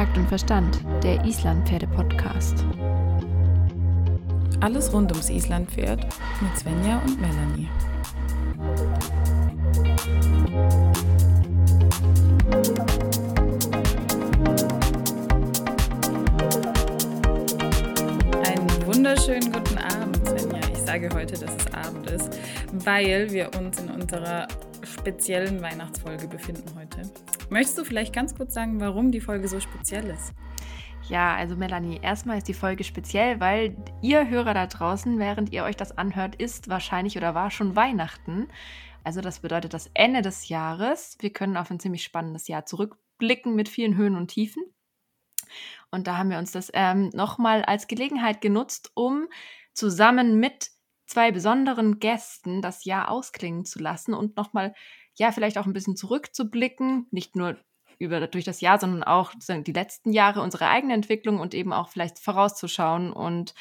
Takt und Verstand, der Islandpferde-Podcast. Alles rund ums Islandpferd mit Svenja und Melanie. Einen wunderschönen guten Abend, Svenja. Ich sage heute, dass es Abend ist, weil wir uns in unserer speziellen Weihnachtsfolge befinden heute. Möchtest du vielleicht ganz kurz sagen, warum die Folge so speziell ist? Ja, also Melanie, erstmal ist die Folge speziell, weil ihr Hörer da draußen, während ihr euch das anhört, ist wahrscheinlich oder war schon Weihnachten. Also das bedeutet das Ende des Jahres. Wir können auf ein ziemlich spannendes Jahr zurückblicken mit vielen Höhen und Tiefen. Und da haben wir uns das ähm, nochmal als Gelegenheit genutzt, um zusammen mit zwei besonderen Gästen das Jahr ausklingen zu lassen und nochmal, ja, vielleicht auch ein bisschen zurückzublicken, nicht nur über, durch das Jahr, sondern auch die letzten Jahre, unsere eigene Entwicklung und eben auch vielleicht vorauszuschauen und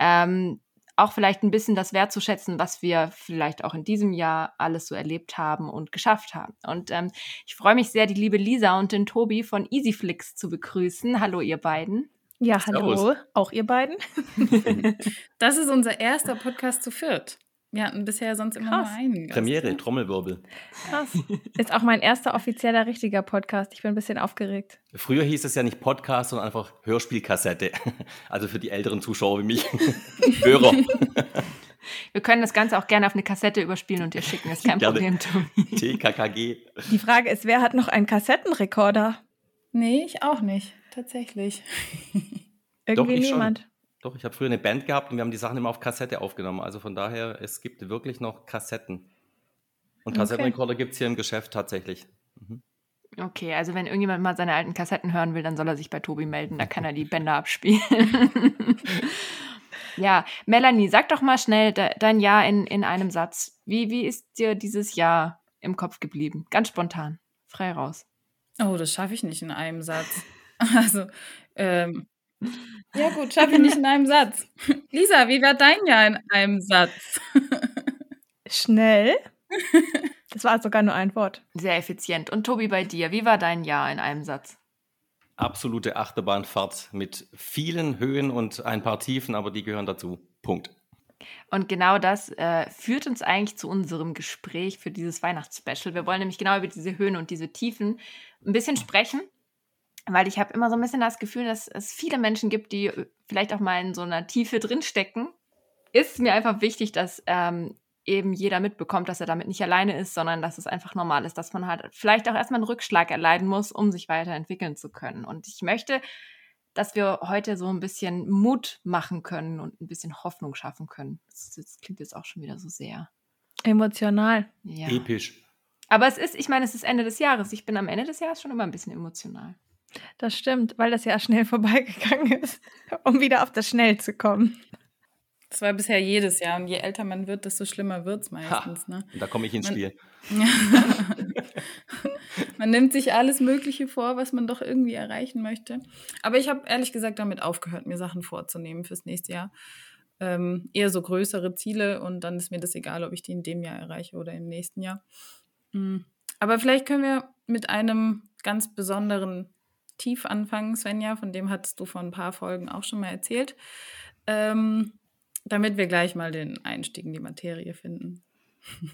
ähm, auch vielleicht ein bisschen das wertzuschätzen, was wir vielleicht auch in diesem Jahr alles so erlebt haben und geschafft haben. Und ähm, ich freue mich sehr, die liebe Lisa und den Tobi von Easyflix zu begrüßen. Hallo, ihr beiden. Ja, hallo, Servus. auch ihr beiden. das ist unser erster Podcast zu viert. Wir hatten bisher sonst immer Krass. nur einen. Gast, Premiere, ne? Trommelwirbel. Krass. Ist auch mein erster offizieller, richtiger Podcast. Ich bin ein bisschen aufgeregt. Früher hieß es ja nicht Podcast, sondern einfach Hörspielkassette. Also für die älteren Zuschauer wie mich. Hörer. Wir können das Ganze auch gerne auf eine Kassette überspielen und dir schicken. Das ist kein Problem, Tobi. TKKG. Die Frage ist, wer hat noch einen Kassettenrekorder? Nee, ich auch nicht tatsächlich. Irgendwie Doch, niemand. Schon. Doch, ich habe früher eine Band gehabt und wir haben die Sachen immer auf Kassette aufgenommen. Also von daher, es gibt wirklich noch Kassetten. Und Kassettenrekorder okay. gibt es hier im Geschäft tatsächlich. Mhm. Okay, also wenn irgendjemand mal seine alten Kassetten hören will, dann soll er sich bei Tobi melden, da kann er die Bänder abspielen. ja, Melanie, sag doch mal schnell de dein Jahr in, in einem Satz. Wie, wie ist dir dieses Jahr im Kopf geblieben? Ganz spontan, frei raus. Oh, das schaffe ich nicht in einem Satz. Also, ähm, ja gut, schaffe ich nicht in einem Satz. Lisa, wie war dein Jahr in einem Satz? Schnell. Das war sogar nur ein Wort. Sehr effizient. Und Tobi, bei dir, wie war dein Jahr in einem Satz? Absolute Achterbahnfahrt mit vielen Höhen und ein paar Tiefen, aber die gehören dazu. Punkt. Und genau das äh, führt uns eigentlich zu unserem Gespräch für dieses Weihnachtsspecial. Wir wollen nämlich genau über diese Höhen und diese Tiefen ein bisschen sprechen weil ich habe immer so ein bisschen das Gefühl, dass es viele Menschen gibt, die äh, vielleicht auch mal in so einer Tiefe drinstecken. Ist mir einfach wichtig, dass ähm, eben jeder mitbekommt, dass er damit nicht alleine ist, sondern dass es einfach normal ist, dass man halt vielleicht auch erstmal einen Rückschlag erleiden muss, um sich weiterentwickeln zu können. Und ich möchte, dass wir heute so ein bisschen Mut machen können und ein bisschen Hoffnung schaffen können. Das, das klingt jetzt auch schon wieder so sehr emotional. Ja. Episch. Aber es ist, ich meine, es ist Ende des Jahres. Ich bin am Ende des Jahres schon immer ein bisschen emotional. Das stimmt, weil das ja schnell vorbeigegangen ist, um wieder auf das Schnell zu kommen. Das war bisher jedes Jahr und je älter man wird, desto schlimmer wird es meistens. Ne? Da komme ich ins man, Spiel. man nimmt sich alles Mögliche vor, was man doch irgendwie erreichen möchte. Aber ich habe ehrlich gesagt damit aufgehört, mir Sachen vorzunehmen fürs nächste Jahr. Ähm, eher so größere Ziele und dann ist mir das egal, ob ich die in dem Jahr erreiche oder im nächsten Jahr. Mhm. Aber vielleicht können wir mit einem ganz besonderen tief anfangen, Svenja, von dem hattest du vor ein paar Folgen auch schon mal erzählt, ähm, damit wir gleich mal den Einstieg in die Materie finden.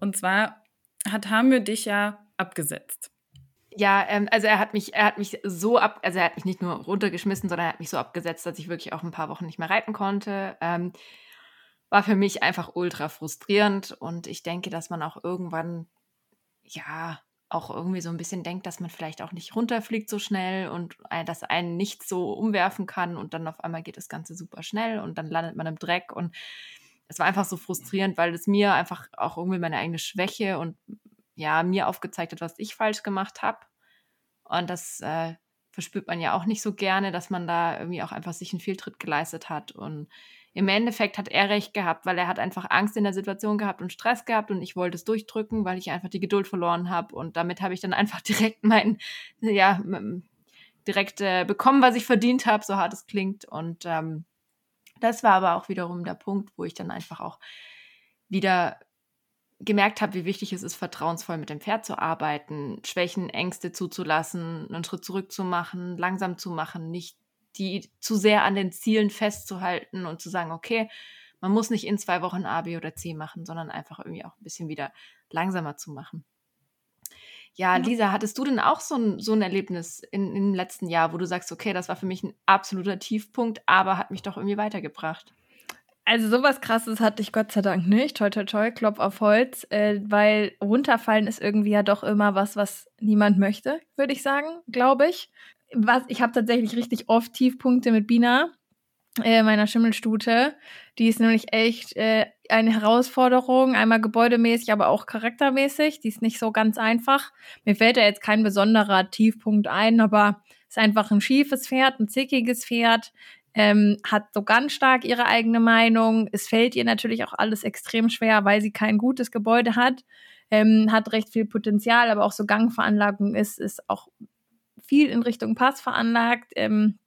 Und zwar hat Hamir dich ja abgesetzt. Ja, ähm, also er hat mich, er hat mich so ab, also er hat mich nicht nur runtergeschmissen, sondern er hat mich so abgesetzt, dass ich wirklich auch ein paar Wochen nicht mehr reiten konnte. Ähm, war für mich einfach ultra frustrierend und ich denke, dass man auch irgendwann, ja, auch irgendwie so ein bisschen denkt, dass man vielleicht auch nicht runterfliegt so schnell und dass einen nicht so umwerfen kann und dann auf einmal geht das Ganze super schnell und dann landet man im Dreck und es war einfach so frustrierend, weil es mir einfach auch irgendwie meine eigene Schwäche und ja, mir aufgezeigt hat, was ich falsch gemacht habe. Und das äh, verspürt man ja auch nicht so gerne, dass man da irgendwie auch einfach sich einen Fehltritt geleistet hat und im Endeffekt hat er recht gehabt, weil er hat einfach Angst in der Situation gehabt und Stress gehabt und ich wollte es durchdrücken, weil ich einfach die Geduld verloren habe und damit habe ich dann einfach direkt mein, ja, direkt äh, bekommen, was ich verdient habe, so hart es klingt. Und ähm, das war aber auch wiederum der Punkt, wo ich dann einfach auch wieder gemerkt habe, wie wichtig es ist, vertrauensvoll mit dem Pferd zu arbeiten, Schwächen, Ängste zuzulassen, einen Schritt zurück zu machen, langsam zu machen, nicht die zu sehr an den Zielen festzuhalten und zu sagen, okay, man muss nicht in zwei Wochen A, B oder C machen, sondern einfach irgendwie auch ein bisschen wieder langsamer zu machen. Ja, Lisa, hattest du denn auch so ein, so ein Erlebnis in, im letzten Jahr, wo du sagst, okay, das war für mich ein absoluter Tiefpunkt, aber hat mich doch irgendwie weitergebracht? Also sowas krasses hatte ich Gott sei Dank nicht. Toi, toi, toi, Klopf auf Holz. Äh, weil runterfallen ist irgendwie ja doch immer was, was niemand möchte, würde ich sagen, glaube ich. Was, ich habe tatsächlich richtig oft Tiefpunkte mit Bina, äh, meiner Schimmelstute. Die ist nämlich echt äh, eine Herausforderung, einmal gebäudemäßig, aber auch charaktermäßig. Die ist nicht so ganz einfach. Mir fällt da jetzt kein besonderer Tiefpunkt ein, aber ist einfach ein schiefes Pferd, ein zickiges Pferd, ähm, hat so ganz stark ihre eigene Meinung. Es fällt ihr natürlich auch alles extrem schwer, weil sie kein gutes Gebäude hat, ähm, hat recht viel Potenzial, aber auch so Gangveranlagung ist, ist auch viel in Richtung Pass veranlagt. Ähm,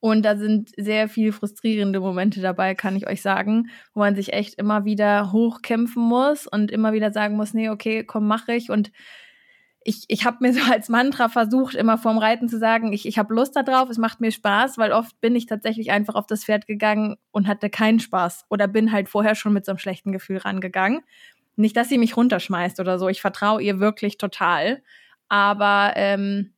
und da sind sehr viel frustrierende Momente dabei, kann ich euch sagen, wo man sich echt immer wieder hochkämpfen muss und immer wieder sagen muss, nee, okay, komm, mach ich. Und ich, ich habe mir so als Mantra versucht, immer vorm Reiten zu sagen, ich, ich habe Lust darauf, es macht mir Spaß, weil oft bin ich tatsächlich einfach auf das Pferd gegangen und hatte keinen Spaß oder bin halt vorher schon mit so einem schlechten Gefühl rangegangen. Nicht, dass sie mich runterschmeißt oder so, ich vertraue ihr wirklich total. Aber ähm,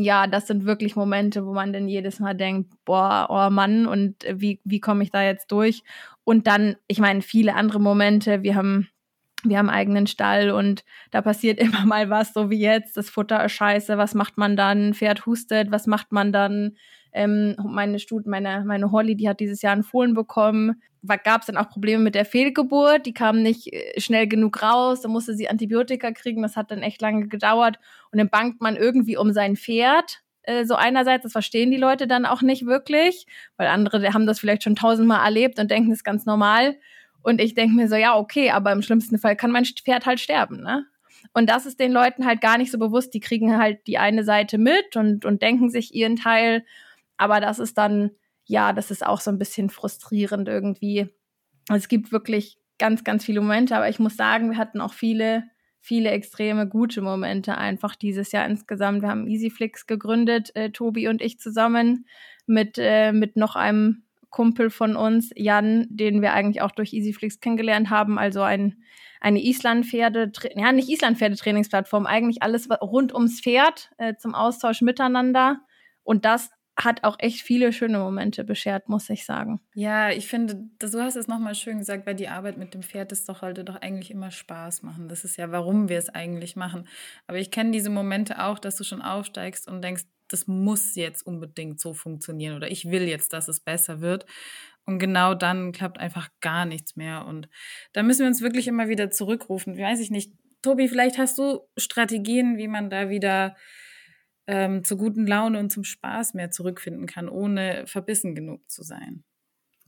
ja, das sind wirklich Momente, wo man dann jedes Mal denkt, boah, oh Mann, und wie, wie komme ich da jetzt durch? Und dann, ich meine, viele andere Momente, wir haben wir haben eigenen Stall und da passiert immer mal was, so wie jetzt, das Futter ist scheiße, was macht man dann? Pferd hustet, was macht man dann? Ähm, meine Stud meine, meine Holly, die hat dieses Jahr einen Fohlen bekommen. Gab es dann auch Probleme mit der Fehlgeburt? Die kam nicht äh, schnell genug raus, da musste sie Antibiotika kriegen, das hat dann echt lange gedauert. Und dann bangt man irgendwie um sein Pferd. Äh, so einerseits, das verstehen die Leute dann auch nicht wirklich, weil andere haben das vielleicht schon tausendmal erlebt und denken, das ist ganz normal. Und ich denke mir so, ja, okay, aber im schlimmsten Fall kann mein Pferd halt sterben, ne? Und das ist den Leuten halt gar nicht so bewusst. Die kriegen halt die eine Seite mit und, und denken sich ihren Teil. Aber das ist dann, ja, das ist auch so ein bisschen frustrierend irgendwie. Es gibt wirklich ganz, ganz viele Momente, aber ich muss sagen, wir hatten auch viele, viele extreme gute Momente einfach dieses Jahr insgesamt. Wir haben Easyflix gegründet, äh, Tobi und ich zusammen mit, äh, mit noch einem Kumpel von uns, Jan, den wir eigentlich auch durch Easyflix kennengelernt haben, also ein, eine Islandpferde, ja nicht Islandpferdetrainingsplattform, eigentlich alles rund ums Pferd äh, zum Austausch miteinander. Und das hat auch echt viele schöne Momente beschert, muss ich sagen. Ja, ich finde, du hast es nochmal schön gesagt, weil die Arbeit mit dem Pferd ist doch sollte doch eigentlich immer Spaß machen. Das ist ja, warum wir es eigentlich machen. Aber ich kenne diese Momente auch, dass du schon aufsteigst und denkst, das muss jetzt unbedingt so funktionieren oder ich will jetzt, dass es besser wird. Und genau dann klappt einfach gar nichts mehr. Und da müssen wir uns wirklich immer wieder zurückrufen. Weiß ich nicht. Tobi, vielleicht hast du Strategien, wie man da wieder ähm, zur guten Laune und zum Spaß mehr zurückfinden kann, ohne verbissen genug zu sein.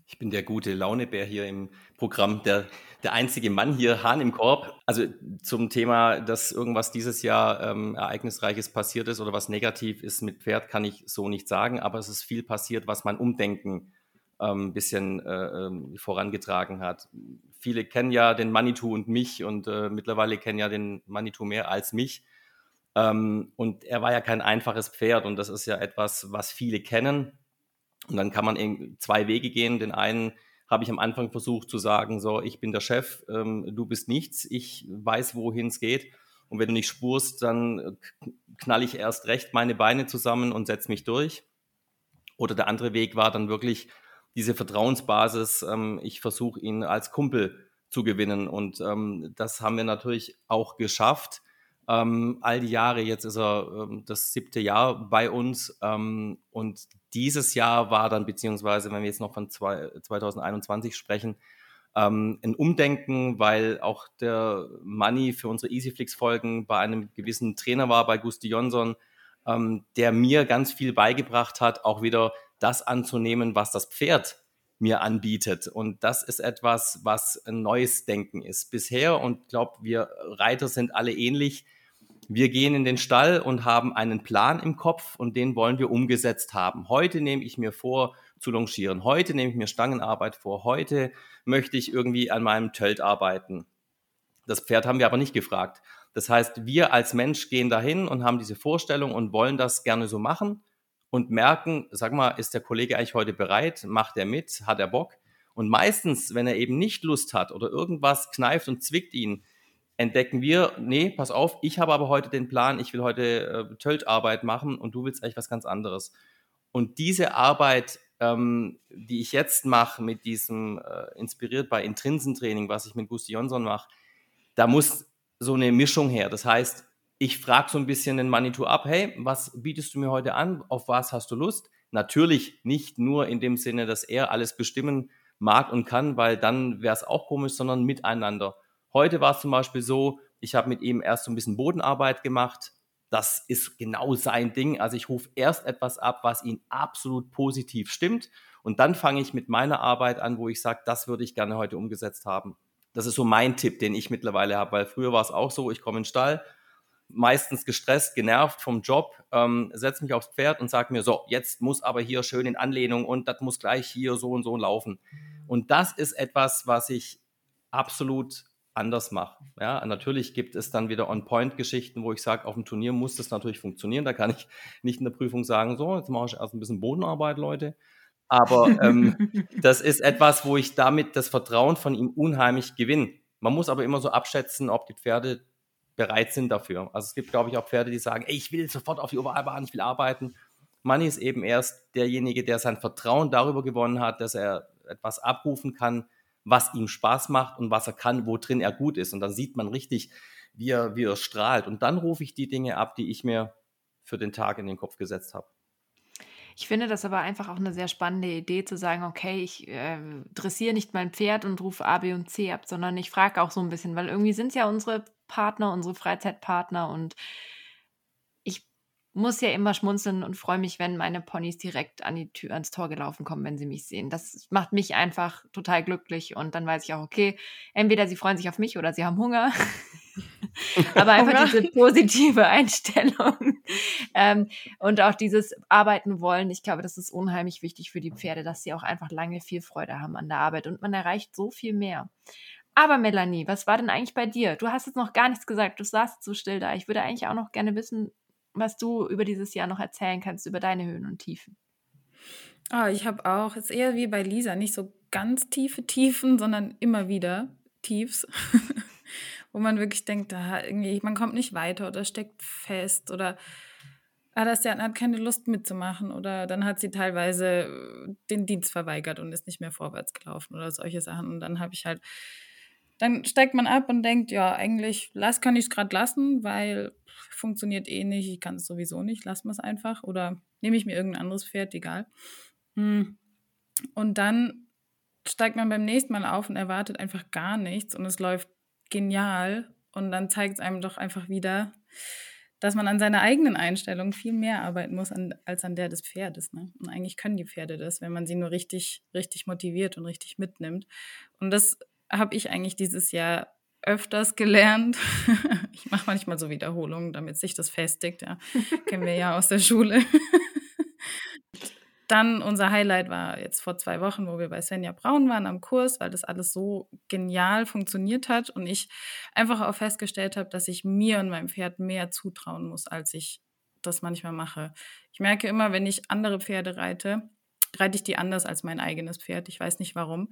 Ich bin der gute Launebär hier im Programm, der, der einzige Mann hier, Hahn im Korb. Also zum Thema, dass irgendwas dieses Jahr ähm, Ereignisreiches passiert ist oder was negativ ist mit Pferd, kann ich so nicht sagen, aber es ist viel passiert, was mein Umdenken ein ähm, bisschen äh, ähm, vorangetragen hat. Viele kennen ja den Manitou und mich und äh, mittlerweile kennen ja den Manitou mehr als mich. Ähm, und er war ja kein einfaches Pferd und das ist ja etwas, was viele kennen und dann kann man zwei Wege gehen. Den einen habe ich am Anfang versucht zu sagen, so, ich bin der Chef, ähm, du bist nichts, ich weiß, wohin es geht. Und wenn du nicht spurst, dann knall ich erst recht meine Beine zusammen und setze mich durch. Oder der andere Weg war dann wirklich diese Vertrauensbasis. Ähm, ich versuche ihn als Kumpel zu gewinnen. Und ähm, das haben wir natürlich auch geschafft. Ähm, all die Jahre, jetzt ist er ähm, das siebte Jahr bei uns. Ähm, und dieses Jahr war dann, beziehungsweise wenn wir jetzt noch von zwei, 2021 sprechen, ähm, ein Umdenken, weil auch der Money für unsere Easyflix-Folgen bei einem gewissen Trainer war, bei Gusti Jonsson, ähm, der mir ganz viel beigebracht hat, auch wieder das anzunehmen, was das Pferd mir anbietet. Und das ist etwas, was ein neues Denken ist. Bisher, und ich glaube, wir Reiter sind alle ähnlich, wir gehen in den Stall und haben einen Plan im Kopf und den wollen wir umgesetzt haben. Heute nehme ich mir vor, zu longieren. Heute nehme ich mir Stangenarbeit vor. Heute möchte ich irgendwie an meinem Tölt arbeiten. Das Pferd haben wir aber nicht gefragt. Das heißt, wir als Mensch gehen dahin und haben diese Vorstellung und wollen das gerne so machen und merken, sag mal, ist der Kollege eigentlich heute bereit? Macht er mit? Hat er Bock? Und meistens, wenn er eben nicht Lust hat oder irgendwas kneift und zwickt ihn, entdecken wir, nee, pass auf, ich habe aber heute den Plan, ich will heute äh, Töltarbeit machen und du willst eigentlich was ganz anderes. Und diese Arbeit, ähm, die ich jetzt mache mit diesem äh, inspiriert bei Intrinsentraining, was ich mit Gusti Jonsson mache, da muss so eine Mischung her. Das heißt, ich frage so ein bisschen den Manitou ab, hey, was bietest du mir heute an? Auf was hast du Lust? Natürlich nicht nur in dem Sinne, dass er alles bestimmen mag und kann, weil dann wäre es auch komisch, sondern miteinander. Heute war es zum Beispiel so, ich habe mit ihm erst so ein bisschen Bodenarbeit gemacht. Das ist genau sein Ding. Also ich rufe erst etwas ab, was ihn absolut positiv stimmt. Und dann fange ich mit meiner Arbeit an, wo ich sage, das würde ich gerne heute umgesetzt haben. Das ist so mein Tipp, den ich mittlerweile habe, weil früher war es auch so, ich komme in den Stall, meistens gestresst, genervt vom Job, ähm, setze mich aufs Pferd und sage mir, so, jetzt muss aber hier schön in Anlehnung und das muss gleich hier so und so laufen. Und das ist etwas, was ich absolut anders mache. Ja, natürlich gibt es dann wieder On-Point-Geschichten, wo ich sage, auf dem Turnier muss das natürlich funktionieren. Da kann ich nicht in der Prüfung sagen, so, jetzt mache ich erst ein bisschen Bodenarbeit, Leute. Aber ähm, das ist etwas, wo ich damit das Vertrauen von ihm unheimlich gewinne. Man muss aber immer so abschätzen, ob die Pferde bereit sind dafür. Also es gibt, glaube ich, auch Pferde, die sagen, ey, ich will sofort auf die Ovalbahn, ich will arbeiten. Manni ist eben erst derjenige, der sein Vertrauen darüber gewonnen hat, dass er etwas abrufen kann, was ihm Spaß macht und was er kann, wo drin er gut ist. Und dann sieht man richtig, wie er, wie er strahlt. Und dann rufe ich die Dinge ab, die ich mir für den Tag in den Kopf gesetzt habe. Ich finde das aber einfach auch eine sehr spannende Idee zu sagen, okay, ich äh, dressiere nicht mein Pferd und rufe A, B und C ab, sondern ich frage auch so ein bisschen, weil irgendwie sind es ja unsere Partner, unsere Freizeitpartner und muss ja immer schmunzeln und freue mich, wenn meine Ponys direkt an die Tür, ans Tor gelaufen kommen, wenn sie mich sehen. Das macht mich einfach total glücklich und dann weiß ich auch, okay, entweder sie freuen sich auf mich oder sie haben Hunger. Aber einfach diese positive Einstellung ähm, und auch dieses Arbeiten wollen, ich glaube, das ist unheimlich wichtig für die Pferde, dass sie auch einfach lange viel Freude haben an der Arbeit und man erreicht so viel mehr. Aber Melanie, was war denn eigentlich bei dir? Du hast jetzt noch gar nichts gesagt, du saßt so still da. Ich würde eigentlich auch noch gerne wissen, was du über dieses Jahr noch erzählen kannst, über deine Höhen und Tiefen. Ah, ich habe auch, ist eher wie bei Lisa, nicht so ganz tiefe Tiefen, sondern immer wieder Tiefs, wo man wirklich denkt, da irgendwie, man kommt nicht weiter oder steckt fest oder ah, das der hat keine Lust mitzumachen oder dann hat sie teilweise äh, den Dienst verweigert und ist nicht mehr vorwärts gelaufen oder solche Sachen. Und dann habe ich halt, dann steigt man ab und denkt, ja, eigentlich lass, kann ich es gerade lassen, weil funktioniert eh nicht, ich kann es sowieso nicht, lassen wir es einfach. Oder nehme ich mir irgendein anderes Pferd, egal. Hm. Und dann steigt man beim nächsten Mal auf und erwartet einfach gar nichts und es läuft genial. Und dann zeigt es einem doch einfach wieder, dass man an seiner eigenen Einstellung viel mehr arbeiten muss an, als an der des Pferdes. Ne? Und eigentlich können die Pferde das, wenn man sie nur richtig, richtig motiviert und richtig mitnimmt. Und das habe ich eigentlich dieses Jahr öfters gelernt. ich mache manchmal so Wiederholungen, damit sich das festigt. Ja. Kennen wir ja aus der Schule. Dann unser Highlight war jetzt vor zwei Wochen, wo wir bei Svenja Braun waren am Kurs, weil das alles so genial funktioniert hat und ich einfach auch festgestellt habe, dass ich mir und meinem Pferd mehr zutrauen muss, als ich das manchmal mache. Ich merke immer, wenn ich andere Pferde reite, reite ich die anders als mein eigenes Pferd. Ich weiß nicht warum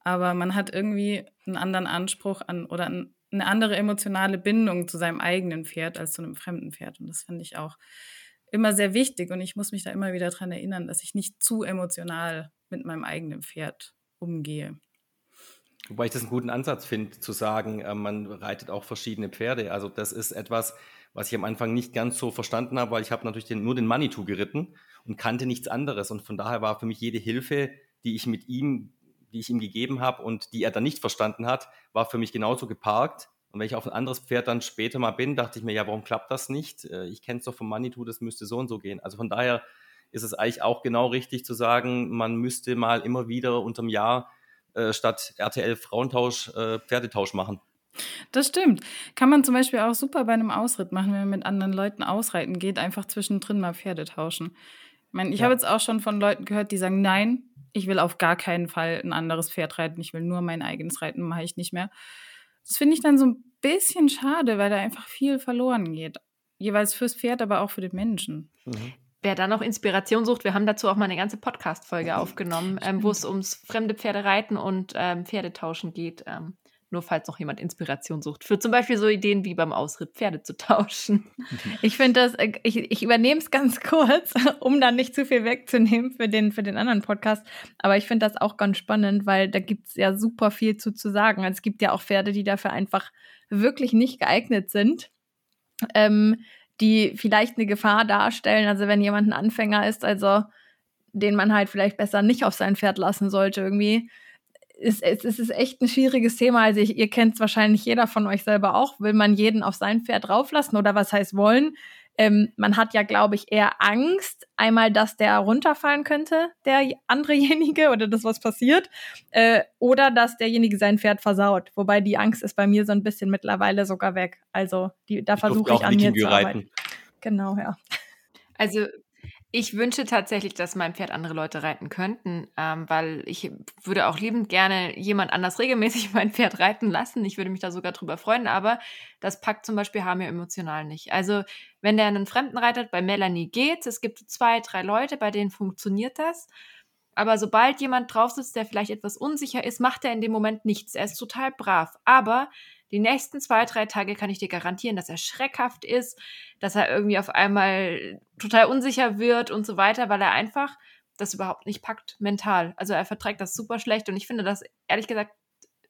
aber man hat irgendwie einen anderen Anspruch an oder eine andere emotionale Bindung zu seinem eigenen Pferd als zu einem fremden Pferd. Und das finde ich auch immer sehr wichtig. Und ich muss mich da immer wieder daran erinnern, dass ich nicht zu emotional mit meinem eigenen Pferd umgehe. Wobei ich das einen guten Ansatz finde, zu sagen, äh, man reitet auch verschiedene Pferde. Also das ist etwas, was ich am Anfang nicht ganz so verstanden habe, weil ich habe natürlich den, nur den Manitou geritten und kannte nichts anderes. Und von daher war für mich jede Hilfe, die ich mit ihm die ich ihm gegeben habe und die er dann nicht verstanden hat, war für mich genauso geparkt. Und wenn ich auf ein anderes Pferd dann später mal bin, dachte ich mir, ja, warum klappt das nicht? Äh, ich kenne es doch vom Manitou, das müsste so und so gehen. Also von daher ist es eigentlich auch genau richtig zu sagen, man müsste mal immer wieder unterm Jahr äh, statt RTL Frauentausch äh, Pferdetausch machen. Das stimmt. Kann man zum Beispiel auch super bei einem Ausritt machen, wenn man mit anderen Leuten ausreiten geht, einfach zwischendrin mal Pferde tauschen. Ich meine, ich ja. habe jetzt auch schon von Leuten gehört, die sagen, nein, ich will auf gar keinen Fall ein anderes Pferd reiten, ich will nur mein eigenes reiten, mache ich nicht mehr. Das finde ich dann so ein bisschen schade, weil da einfach viel verloren geht. Jeweils fürs Pferd, aber auch für den Menschen. Mhm. Wer da noch Inspiration sucht, wir haben dazu auch mal eine ganze Podcast-Folge aufgenommen, ähm, wo es ums fremde Pferdereiten und ähm, Pferdetauschen geht. Ähm, nur falls noch jemand Inspiration sucht. Für zum Beispiel so Ideen wie beim Ausritt Pferde zu tauschen. Ich finde das, äh, ich, ich übernehme es ganz kurz, um dann nicht zu viel wegzunehmen für den, für den anderen Podcast. Aber ich finde das auch ganz spannend, weil da gibt es ja super viel zu, zu sagen. Es gibt ja auch Pferde, die dafür einfach wirklich nicht geeignet sind. Ähm, die vielleicht eine Gefahr darstellen. Also wenn jemand ein Anfänger ist, also den man halt vielleicht besser nicht auf sein Pferd lassen sollte irgendwie, ist, es ist echt ein schwieriges Thema. Also ich, ihr kennt es wahrscheinlich jeder von euch selber auch. Will man jeden auf sein Pferd drauflassen oder was heißt wollen? Ähm, man hat ja, glaube ich, eher Angst, einmal, dass der runterfallen könnte, der anderejenige, oder dass was passiert, äh, oder dass derjenige sein Pferd versaut. Wobei die Angst ist bei mir so ein bisschen mittlerweile sogar weg. Also die, da versuche ich an mir zu arbeiten. Genau, ja. Also ich wünsche tatsächlich, dass mein Pferd andere Leute reiten könnten, ähm, weil ich würde auch liebend gerne jemand anders regelmäßig mein Pferd reiten lassen. Ich würde mich da sogar drüber freuen, aber das packt zum Beispiel Hamir emotional nicht. Also wenn der einen Fremden reitet, bei Melanie geht's. Es gibt zwei, drei Leute, bei denen funktioniert das. Aber sobald jemand drauf sitzt, der vielleicht etwas unsicher ist, macht er in dem Moment nichts. Er ist total brav. Aber die nächsten zwei, drei Tage kann ich dir garantieren, dass er schreckhaft ist, dass er irgendwie auf einmal total unsicher wird und so weiter, weil er einfach das überhaupt nicht packt, mental. Also er verträgt das super schlecht und ich finde das ehrlich gesagt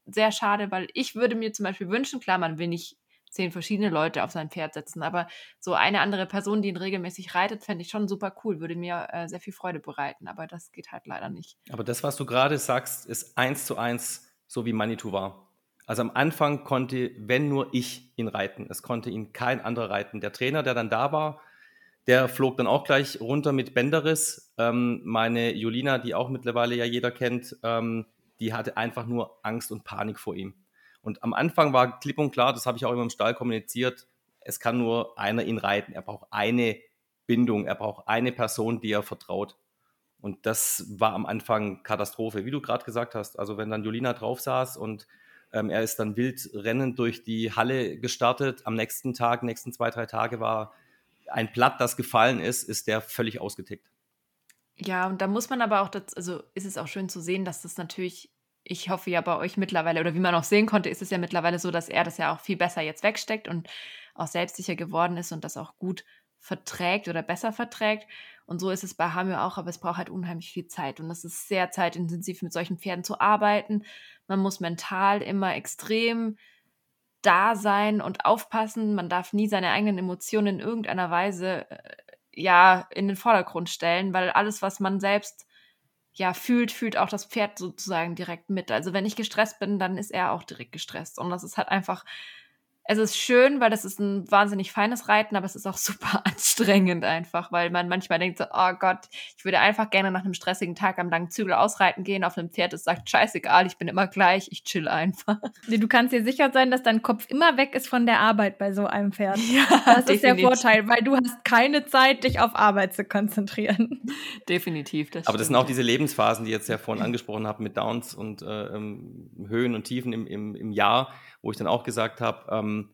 sehr schade, weil ich würde mir zum Beispiel wünschen, klar, man will nicht zehn verschiedene Leute auf sein Pferd setzen, aber so eine andere Person, die ihn regelmäßig reitet, fände ich schon super cool, würde mir äh, sehr viel Freude bereiten, aber das geht halt leider nicht. Aber das, was du gerade sagst, ist eins zu eins so wie Manitou war. Also am Anfang konnte, wenn nur ich ihn reiten. Es konnte ihn kein anderer reiten. Der Trainer, der dann da war, der flog dann auch gleich runter mit Bänderriss. Ähm, meine Julina, die auch mittlerweile ja jeder kennt, ähm, die hatte einfach nur Angst und Panik vor ihm. Und am Anfang war klipp und klar, das habe ich auch immer im Stall kommuniziert, es kann nur einer ihn reiten. Er braucht eine Bindung, er braucht eine Person, die er vertraut. Und das war am Anfang Katastrophe, wie du gerade gesagt hast. Also wenn dann Julina drauf saß und ähm, er ist dann wild rennend durch die Halle gestartet. Am nächsten Tag, nächsten zwei, drei Tage war ein Blatt, das gefallen ist, ist der völlig ausgetickt. Ja, und da muss man aber auch, das, also ist es auch schön zu sehen, dass das natürlich, ich hoffe ja bei euch mittlerweile, oder wie man auch sehen konnte, ist es ja mittlerweile so, dass er das ja auch viel besser jetzt wegsteckt und auch selbstsicher geworden ist und das auch gut verträgt oder besser verträgt. Und so ist es bei Hamir auch, aber es braucht halt unheimlich viel Zeit. Und es ist sehr zeitintensiv, mit solchen Pferden zu arbeiten. Man muss mental immer extrem da sein und aufpassen. Man darf nie seine eigenen Emotionen in irgendeiner Weise äh, ja in den Vordergrund stellen, weil alles, was man selbst ja fühlt, fühlt auch das Pferd sozusagen direkt mit. Also wenn ich gestresst bin, dann ist er auch direkt gestresst. Und das ist halt einfach es ist schön, weil das ist ein wahnsinnig feines Reiten, aber es ist auch super anstrengend einfach, weil man manchmal denkt so, oh Gott, ich würde einfach gerne nach einem stressigen Tag am langen Zügel ausreiten gehen auf einem Pferd, das sagt, scheißegal, ich bin immer gleich, ich chill einfach. Du kannst dir sicher sein, dass dein Kopf immer weg ist von der Arbeit bei so einem Pferd. Ja, das definitiv. ist der Vorteil, weil du hast keine Zeit, dich auf Arbeit zu konzentrieren. Definitiv. Das aber das sind auch diese Lebensphasen, die ihr jetzt ja vorhin angesprochen habt mit Downs und äh, ähm, Höhen und Tiefen im, im, im Jahr wo ich dann auch gesagt habe, ähm,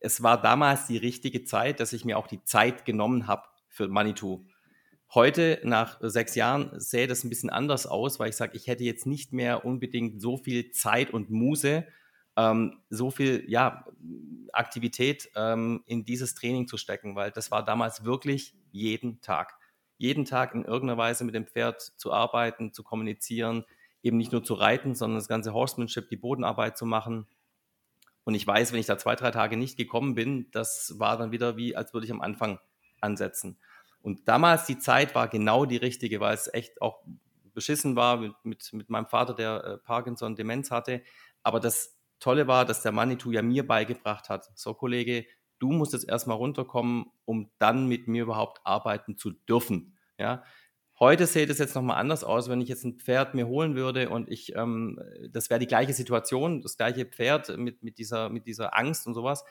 es war damals die richtige Zeit, dass ich mir auch die Zeit genommen habe für Manitou. Heute, nach sechs Jahren, sähe das ein bisschen anders aus, weil ich sage, ich hätte jetzt nicht mehr unbedingt so viel Zeit und Muse, ähm, so viel ja, Aktivität ähm, in dieses Training zu stecken, weil das war damals wirklich jeden Tag. Jeden Tag in irgendeiner Weise mit dem Pferd zu arbeiten, zu kommunizieren, eben nicht nur zu reiten, sondern das ganze Horsemanship, die Bodenarbeit zu machen, und ich weiß, wenn ich da zwei, drei Tage nicht gekommen bin, das war dann wieder wie, als würde ich am Anfang ansetzen. Und damals die Zeit war genau die richtige, weil es echt auch beschissen war mit, mit, mit meinem Vater, der äh, Parkinson Demenz hatte. Aber das Tolle war, dass der Manitou ja mir beigebracht hat, so Kollege, du musst jetzt erstmal runterkommen, um dann mit mir überhaupt arbeiten zu dürfen. Ja, Heute sieht es jetzt nochmal anders aus, wenn ich jetzt ein Pferd mir holen würde und ich, ähm, das wäre die gleiche Situation, das gleiche Pferd mit, mit, dieser, mit dieser Angst und sowas,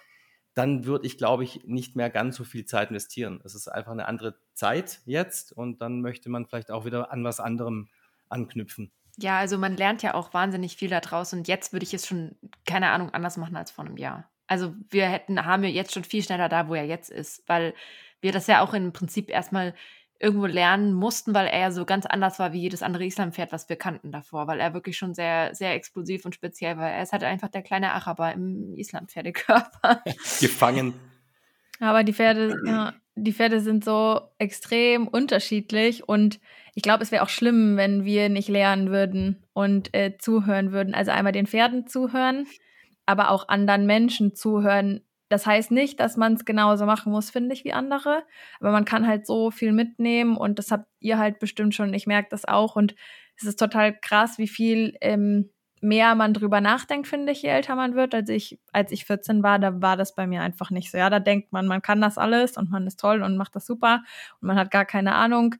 dann würde ich, glaube ich, nicht mehr ganz so viel Zeit investieren. Es ist einfach eine andere Zeit jetzt und dann möchte man vielleicht auch wieder an was anderem anknüpfen. Ja, also man lernt ja auch wahnsinnig viel daraus und jetzt würde ich es schon, keine Ahnung, anders machen als vor einem Jahr. Also wir hätten, haben wir jetzt schon viel schneller da, wo er jetzt ist, weil wir das ja auch im Prinzip erstmal irgendwo lernen mussten, weil er so ganz anders war wie jedes andere Islampferd, was wir kannten davor, weil er wirklich schon sehr, sehr explosiv und speziell war. Er ist halt einfach der kleine Araber im Islampferdekörper. Gefangen. Aber die Pferde, ja, die Pferde sind so extrem unterschiedlich und ich glaube, es wäre auch schlimm, wenn wir nicht lernen würden und äh, zuhören würden. Also einmal den Pferden zuhören, aber auch anderen Menschen zuhören, das heißt nicht, dass man es genauso machen muss, finde ich, wie andere. Aber man kann halt so viel mitnehmen und das habt ihr halt bestimmt schon. Ich merke das auch und es ist total krass, wie viel ähm, mehr man drüber nachdenkt, finde ich, je älter man wird. Als ich, als ich 14 war, da war das bei mir einfach nicht so. Ja, da denkt man, man kann das alles und man ist toll und macht das super und man hat gar keine Ahnung.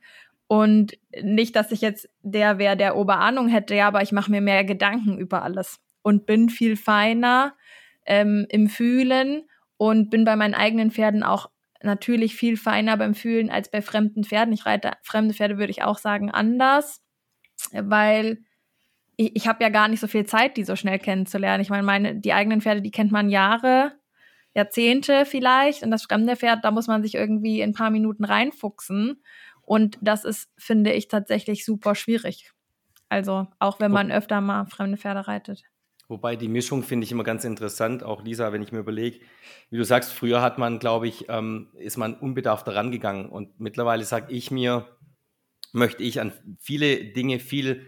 Und nicht, dass ich jetzt der wäre, der Oberahnung hätte, ja, aber ich mache mir mehr Gedanken über alles und bin viel feiner ähm, im Fühlen und bin bei meinen eigenen Pferden auch natürlich viel feiner beim Fühlen als bei fremden Pferden. Ich reite fremde Pferde, würde ich auch sagen, anders, weil ich, ich habe ja gar nicht so viel Zeit, die so schnell kennenzulernen. Ich meine, meine, die eigenen Pferde, die kennt man Jahre, Jahrzehnte vielleicht. Und das fremde Pferd, da muss man sich irgendwie in ein paar Minuten reinfuchsen. Und das ist, finde ich, tatsächlich super schwierig. Also auch wenn man öfter mal fremde Pferde reitet. Wobei die Mischung finde ich immer ganz interessant, auch Lisa, wenn ich mir überlege, wie du sagst, früher hat man, glaube ich, ähm, ist man unbedarft rangegangen und mittlerweile sage ich mir, möchte ich an viele Dinge viel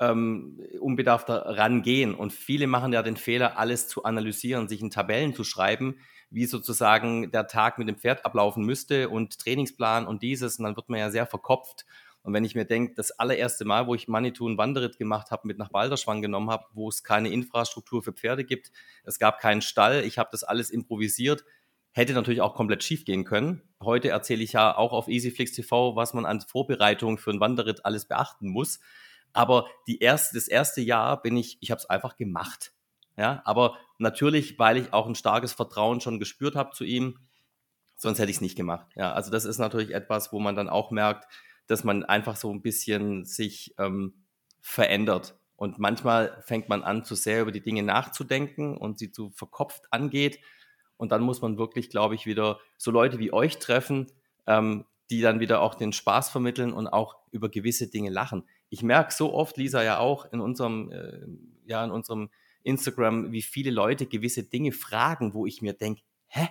ähm, unbedarfter rangehen. Und viele machen ja den Fehler, alles zu analysieren, sich in Tabellen zu schreiben, wie sozusagen der Tag mit dem Pferd ablaufen müsste und Trainingsplan und dieses. Und dann wird man ja sehr verkopft und wenn ich mir denke, das allererste Mal, wo ich Manitou einen Wanderritt gemacht habe, mit nach Balderschwang genommen habe, wo es keine Infrastruktur für Pferde gibt, es gab keinen Stall, ich habe das alles improvisiert, hätte natürlich auch komplett schief gehen können. Heute erzähle ich ja auch auf EasyFlix TV, was man an Vorbereitungen für einen Wanderritt alles beachten muss. Aber die erste, das erste Jahr bin ich, ich habe es einfach gemacht. Ja, aber natürlich, weil ich auch ein starkes Vertrauen schon gespürt habe zu ihm, sonst hätte ich es nicht gemacht. Ja, also das ist natürlich etwas, wo man dann auch merkt, dass man einfach so ein bisschen sich ähm, verändert. Und manchmal fängt man an, zu sehr über die Dinge nachzudenken und sie zu verkopft angeht. Und dann muss man wirklich, glaube ich, wieder so Leute wie euch treffen, ähm, die dann wieder auch den Spaß vermitteln und auch über gewisse Dinge lachen. Ich merke so oft, Lisa ja auch in unserem, äh, ja, in unserem Instagram, wie viele Leute gewisse Dinge fragen, wo ich mir denke, hä?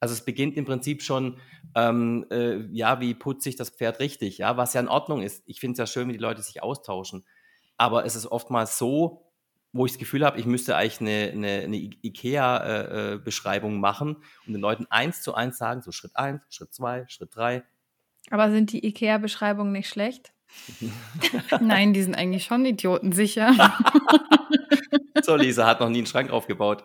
Also es beginnt im Prinzip schon, ähm, äh, ja, wie putze ich das Pferd richtig, ja, was ja in Ordnung ist. Ich finde es ja schön, wenn die Leute sich austauschen. Aber es ist oftmals so, wo ich das Gefühl habe, ich müsste eigentlich eine, eine, eine IKEA-Beschreibung äh, äh machen und den Leuten eins zu eins sagen, so Schritt eins, Schritt zwei, Schritt drei. Aber sind die IKEA-Beschreibungen nicht schlecht? Nein, die sind eigentlich schon idiotensicher. so, Lisa hat noch nie einen Schrank aufgebaut.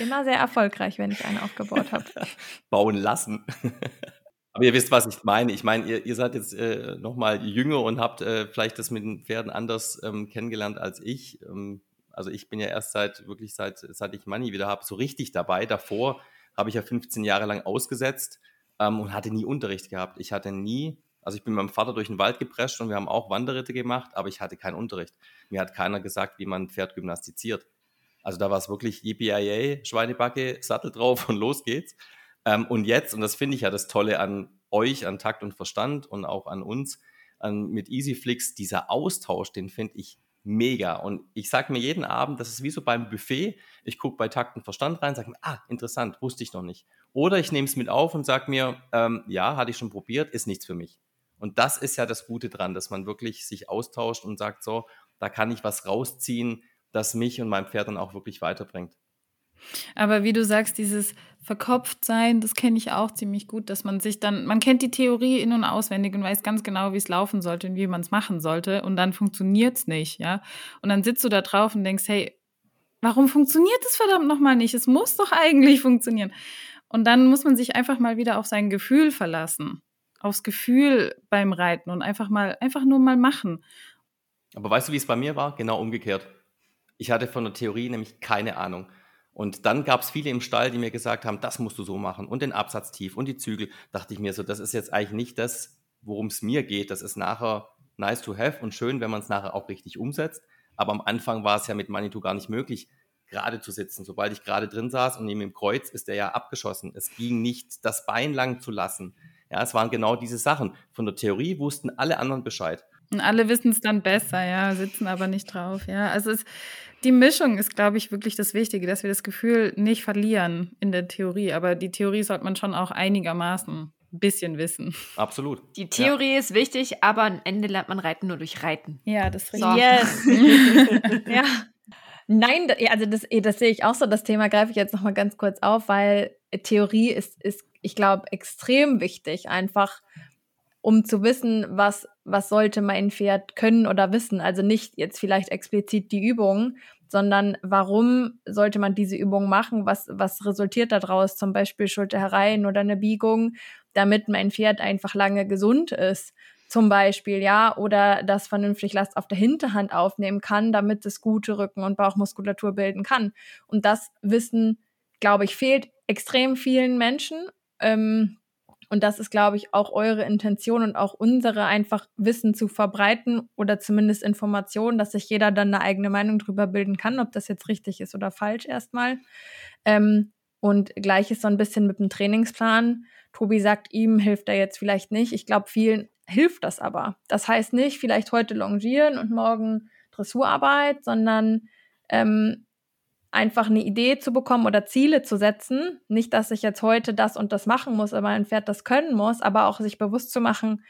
Immer sehr erfolgreich, wenn ich einen aufgebaut habe. Bauen lassen. Aber ihr wisst, was ich meine. Ich meine, ihr, ihr seid jetzt äh, noch mal jünger und habt äh, vielleicht das mit den Pferden anders ähm, kennengelernt als ich. Ähm, also ich bin ja erst seit wirklich seit seit ich Money wieder habe so richtig dabei. Davor habe ich ja 15 Jahre lang ausgesetzt ähm, und hatte nie Unterricht gehabt. Ich hatte nie, also ich bin mit meinem Vater durch den Wald geprescht und wir haben auch Wanderritte gemacht, aber ich hatte keinen Unterricht. Mir hat keiner gesagt, wie man ein Pferd gymnastiziert. Also da war es wirklich EPIA, Schweinebacke, Sattel drauf und los geht's. Ähm, und jetzt, und das finde ich ja das Tolle an euch, an Takt und Verstand und auch an uns, an, mit EasyFlix, dieser Austausch, den finde ich mega. Und ich sage mir jeden Abend, das ist wie so beim Buffet, ich gucke bei Takt und Verstand rein, sage mir, ah, interessant, wusste ich noch nicht. Oder ich nehme es mit auf und sage mir, ähm, ja, hatte ich schon probiert, ist nichts für mich. Und das ist ja das Gute dran, dass man wirklich sich austauscht und sagt, so, da kann ich was rausziehen, das mich und mein Pferd dann auch wirklich weiterbringt. Aber wie du sagst, dieses Verkopftsein, das kenne ich auch ziemlich gut, dass man sich dann, man kennt die Theorie in- und auswendig und weiß ganz genau, wie es laufen sollte und wie man es machen sollte und dann funktioniert es nicht, ja. Und dann sitzt du da drauf und denkst, hey, warum funktioniert es verdammt nochmal nicht? Es muss doch eigentlich funktionieren. Und dann muss man sich einfach mal wieder auf sein Gefühl verlassen, aufs Gefühl beim Reiten und einfach mal, einfach nur mal machen. Aber weißt du, wie es bei mir war? Genau umgekehrt. Ich hatte von der Theorie nämlich keine Ahnung. Und dann gab es viele im Stall, die mir gesagt haben, das musst du so machen und den Absatz tief und die Zügel. Dachte ich mir so, das ist jetzt eigentlich nicht das, worum es mir geht. Das ist nachher nice to have und schön, wenn man es nachher auch richtig umsetzt. Aber am Anfang war es ja mit Manitou gar nicht möglich. gerade zu sitzen. Sobald ich gerade drin saß und neben dem Kreuz ist der ja abgeschossen. Es ging nicht, das Bein lang zu lassen. Ja, es waren genau diese Sachen. Von der Theorie wussten alle anderen Bescheid. Und alle wissen es dann besser, ja, sitzen aber nicht drauf, ja. Also es, die Mischung ist, glaube ich, wirklich das Wichtige, dass wir das Gefühl nicht verlieren in der Theorie. Aber die Theorie sollte man schon auch einigermaßen ein bisschen wissen. Absolut. Die Theorie ja. ist wichtig, aber am Ende lernt man Reiten nur durch Reiten. Ja, das ist richtig. So. Yes. ja. Nein, also das, eh, das sehe ich auch so. Das Thema greife ich jetzt nochmal ganz kurz auf, weil Theorie ist, ist ich glaube, extrem wichtig, einfach um zu wissen, was, was sollte mein Pferd können oder wissen. Also nicht jetzt vielleicht explizit die Übung, sondern warum sollte man diese Übung machen? Was, was resultiert daraus? Zum Beispiel Schulter herein oder eine Biegung, damit mein Pferd einfach lange gesund ist. Zum Beispiel, ja, oder das vernünftig Last auf der Hinterhand aufnehmen kann, damit es gute Rücken- und Bauchmuskulatur bilden kann. Und das Wissen, glaube ich, fehlt extrem vielen Menschen. Ähm, und das ist, glaube ich, auch eure Intention und auch unsere, einfach Wissen zu verbreiten oder zumindest Informationen, dass sich jeder dann eine eigene Meinung drüber bilden kann, ob das jetzt richtig ist oder falsch erstmal. Ähm, und gleich ist so ein bisschen mit dem Trainingsplan. Tobi sagt, ihm hilft er jetzt vielleicht nicht. Ich glaube, vielen hilft das aber. Das heißt nicht, vielleicht heute longieren und morgen Dressurarbeit, sondern ähm, einfach eine Idee zu bekommen oder Ziele zu setzen. Nicht, dass ich jetzt heute das und das machen muss, aber ein Pferd das können muss, aber auch sich bewusst zu machen,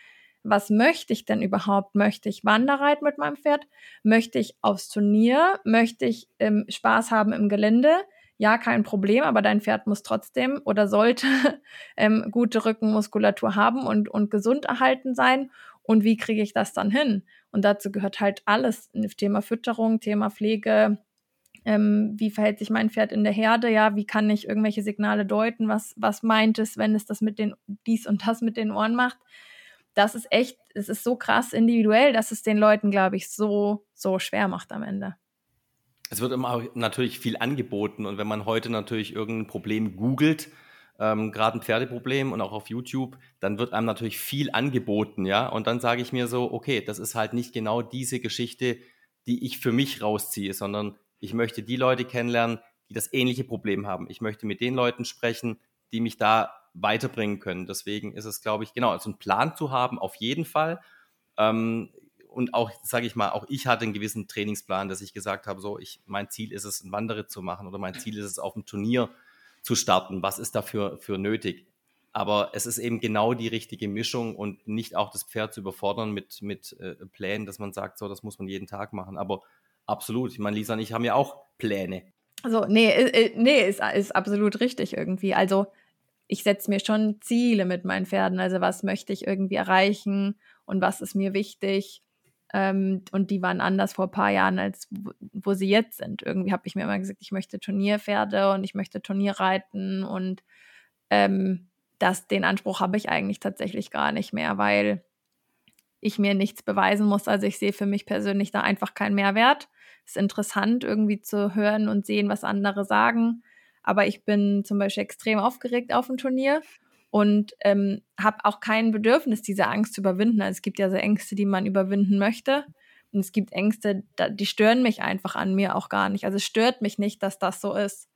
was möchte ich denn überhaupt? Möchte ich Wanderreiten mit meinem Pferd? Möchte ich aufs Turnier? Möchte ich ähm, Spaß haben im Gelände? Ja, kein Problem, aber dein Pferd muss trotzdem oder sollte ähm, gute Rückenmuskulatur haben und, und gesund erhalten sein. Und wie kriege ich das dann hin? Und dazu gehört halt alles. Thema Fütterung, Thema Pflege, ähm, wie verhält sich mein Pferd in der Herde, ja, wie kann ich irgendwelche Signale deuten, was, was meint es, wenn es das mit den, dies und das mit den Ohren macht. Das ist echt, es ist so krass individuell, dass es den Leuten, glaube ich, so, so schwer macht am Ende. Es wird immer natürlich viel angeboten und wenn man heute natürlich irgendein Problem googelt, ähm, gerade ein Pferdeproblem und auch auf YouTube, dann wird einem natürlich viel angeboten, ja. Und dann sage ich mir so, okay, das ist halt nicht genau diese Geschichte, die ich für mich rausziehe, sondern ich möchte die Leute kennenlernen, die das ähnliche Problem haben. Ich möchte mit den Leuten sprechen, die mich da weiterbringen können. Deswegen ist es, glaube ich, genau, also einen Plan zu haben, auf jeden Fall. Ähm, und auch, sage ich mal, auch ich hatte einen gewissen Trainingsplan, dass ich gesagt habe, so, ich, mein Ziel ist es, einen Wanderritt zu machen oder mein Ziel ist es, auf dem Turnier zu starten. Was ist dafür für nötig? Aber es ist eben genau die richtige Mischung und nicht auch das Pferd zu überfordern mit, mit äh, Plänen, dass man sagt, so, das muss man jeden Tag machen. Aber Absolut. Ich meine, Lisa und ich haben ja auch Pläne. Also, nee, nee, ist, ist absolut richtig irgendwie. Also, ich setze mir schon Ziele mit meinen Pferden. Also, was möchte ich irgendwie erreichen und was ist mir wichtig? Ähm, und die waren anders vor ein paar Jahren, als wo, wo sie jetzt sind. Irgendwie habe ich mir immer gesagt, ich möchte Turnierpferde und ich möchte Turnier reiten und ähm, das, den Anspruch habe ich eigentlich tatsächlich gar nicht mehr, weil ich mir nichts beweisen muss. Also ich sehe für mich persönlich da einfach keinen Mehrwert ist interessant, irgendwie zu hören und sehen, was andere sagen. Aber ich bin zum Beispiel extrem aufgeregt auf dem Turnier und ähm, habe auch kein Bedürfnis, diese Angst zu überwinden. Also es gibt ja so Ängste, die man überwinden möchte. Und es gibt Ängste, die stören mich einfach an mir auch gar nicht. Also es stört mich nicht, dass das so ist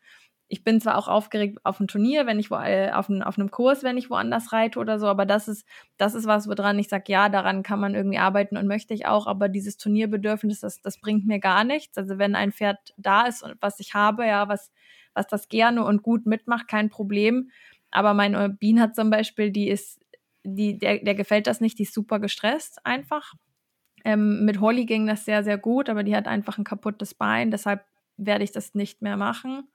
ich bin zwar auch aufgeregt auf einem Turnier, wenn ich wo, äh, auf, ein, auf einem Kurs, wenn ich woanders reite oder so, aber das ist, das ist was, woran ich sage, ja, daran kann man irgendwie arbeiten und möchte ich auch, aber dieses Turnierbedürfnis, das, das bringt mir gar nichts. Also wenn ein Pferd da ist und was ich habe, ja, was, was das gerne und gut mitmacht, kein Problem. Aber meine Bean hat zum Beispiel, die ist, die, der, der gefällt das nicht, die ist super gestresst einfach. Ähm, mit Holly ging das sehr, sehr gut, aber die hat einfach ein kaputtes Bein, deshalb werde ich das nicht mehr machen.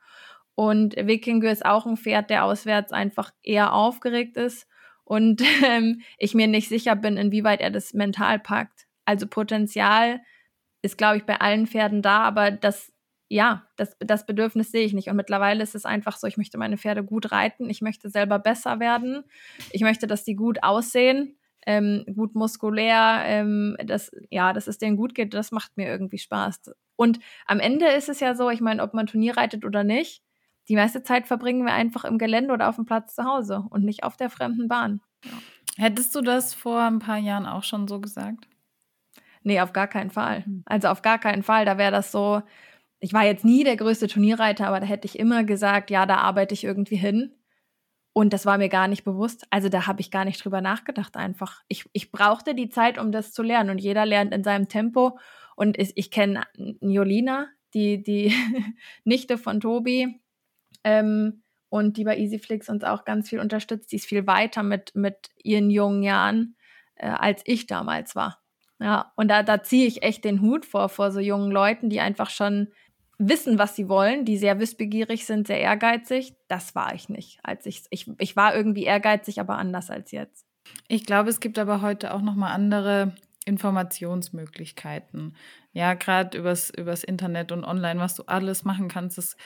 Und Wikinger ist auch ein Pferd, der auswärts einfach eher aufgeregt ist und ähm, ich mir nicht sicher bin, inwieweit er das mental packt. Also Potenzial ist, glaube ich, bei allen Pferden da, aber das, ja, das, das Bedürfnis sehe ich nicht. Und mittlerweile ist es einfach so, ich möchte meine Pferde gut reiten, ich möchte selber besser werden, ich möchte, dass die gut aussehen. Ähm, gut muskulär, ähm, das, ja, dass es denen gut geht, das macht mir irgendwie Spaß. Und am Ende ist es ja so, ich meine, ob man Turnier reitet oder nicht, die meiste Zeit verbringen wir einfach im Gelände oder auf dem Platz zu Hause und nicht auf der fremden Bahn. Ja. Hättest du das vor ein paar Jahren auch schon so gesagt? Nee, auf gar keinen Fall. Hm. Also auf gar keinen Fall. Da wäre das so, ich war jetzt nie der größte Turnierreiter, aber da hätte ich immer gesagt, ja, da arbeite ich irgendwie hin. Und das war mir gar nicht bewusst. Also da habe ich gar nicht drüber nachgedacht einfach. Ich, ich brauchte die Zeit, um das zu lernen. Und jeder lernt in seinem Tempo. Und ich, ich kenne Jolina, die, die Nichte von Tobi, ähm, und die bei EasyFlix uns auch ganz viel unterstützt. Die ist viel weiter mit, mit ihren jungen Jahren, äh, als ich damals war. Ja, und da, da ziehe ich echt den Hut vor, vor so jungen Leuten, die einfach schon wissen, was sie wollen, die sehr wissbegierig sind, sehr ehrgeizig. Das war ich nicht. Als ich, ich, ich war irgendwie ehrgeizig, aber anders als jetzt. Ich glaube, es gibt aber heute auch noch mal andere Informationsmöglichkeiten. Ja, gerade übers, übers Internet und online, was du alles machen kannst. Das,